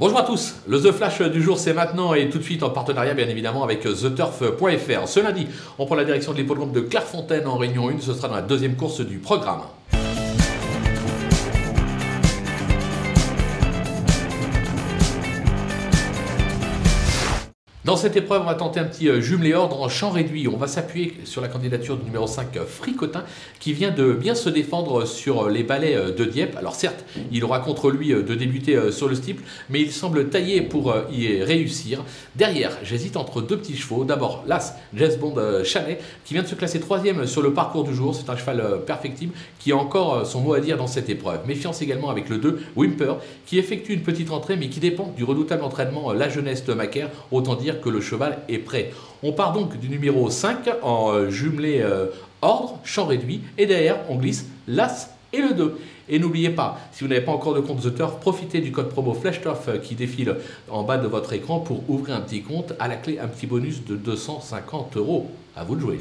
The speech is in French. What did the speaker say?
Bonjour à tous, le The Flash du jour c'est maintenant et tout de suite en partenariat bien évidemment avec TheTurf.fr. Ce lundi, on prend la direction de l'hippodrome de Clairefontaine en Réunion 1, ce sera dans la deuxième course du programme. Dans cette épreuve, on va tenter un petit euh, jumelé ordre en champ réduit. On va s'appuyer sur la candidature du numéro 5, euh, Fricotin, qui vient de bien se défendre sur euh, les balais de Dieppe. Alors certes, il aura contre lui de débuter sur le steeple, mais il semble taillé pour y réussir. Derrière, j'hésite entre deux petits chevaux. D'abord, l'As, James Bond Chanet, qui vient de se classer troisième sur le parcours du jour. C'est un cheval perfectible qui a encore son mot à dire dans cette épreuve. Méfiance également avec le 2, Wimper, qui effectue une petite entrée, mais qui dépend du redoutable entraînement La Jeunesse de Macaire. Autant dire que le cheval est prêt. On part donc du numéro 5 en euh, jumelé euh, ordre, champ réduit, et derrière on glisse l'As et le 2. Et n'oubliez pas, si vous n'avez pas encore de compte The profitez du code promo FlashTurf euh, qui défile en bas de votre écran pour ouvrir un petit compte. À la clé, un petit bonus de 250 euros. À vous de jouer.